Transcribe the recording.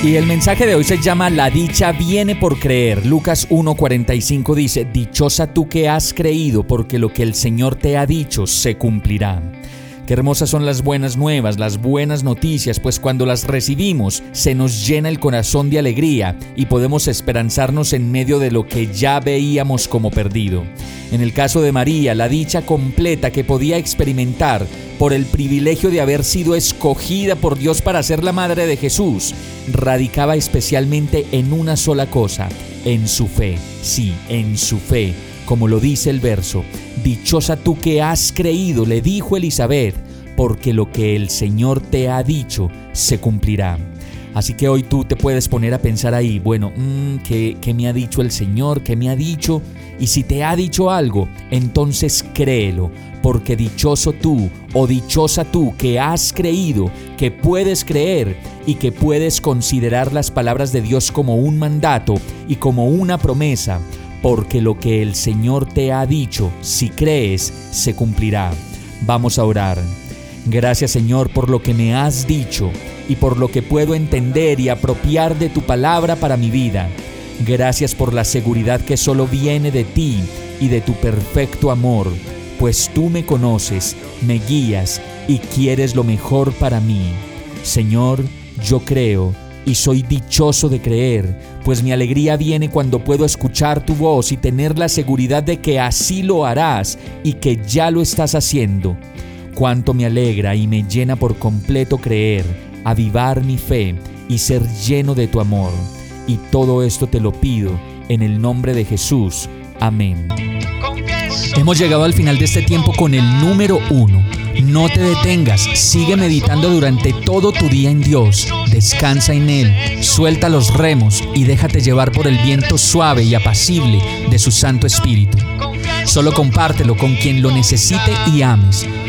Y el mensaje de hoy se llama La dicha viene por creer. Lucas 1:45 dice, Dichosa tú que has creído, porque lo que el Señor te ha dicho se cumplirá. Qué hermosas son las buenas nuevas, las buenas noticias, pues cuando las recibimos se nos llena el corazón de alegría y podemos esperanzarnos en medio de lo que ya veíamos como perdido. En el caso de María, la dicha completa que podía experimentar por el privilegio de haber sido escogida por Dios para ser la madre de Jesús, radicaba especialmente en una sola cosa, en su fe. Sí, en su fe como lo dice el verso, Dichosa tú que has creído, le dijo Elizabeth, porque lo que el Señor te ha dicho se cumplirá. Así que hoy tú te puedes poner a pensar ahí, bueno, mm, ¿qué, ¿qué, me ha dicho el Señor? ¿Qué me ha dicho? Y si te ha dicho algo, entonces créelo, porque dichoso tú o dichosa tú que has creído, que puedes creer y que puedes considerar las palabras de Dios como un mandato y como una promesa porque lo que el Señor te ha dicho, si crees, se cumplirá. Vamos a orar. Gracias Señor por lo que me has dicho y por lo que puedo entender y apropiar de tu palabra para mi vida. Gracias por la seguridad que solo viene de ti y de tu perfecto amor, pues tú me conoces, me guías y quieres lo mejor para mí. Señor, yo creo y soy dichoso de creer, pues mi alegría viene cuando puedo escuchar tu voz y tener la seguridad de que así lo harás y que ya lo estás haciendo. Cuánto me alegra y me llena por completo creer, avivar mi fe y ser lleno de tu amor. Y todo esto te lo pido en el nombre de Jesús. Amén. Hemos llegado al final de este tiempo con el número uno. No te detengas, sigue meditando durante todo tu día en Dios, descansa en Él, suelta los remos y déjate llevar por el viento suave y apacible de su Santo Espíritu. Solo compártelo con quien lo necesite y ames.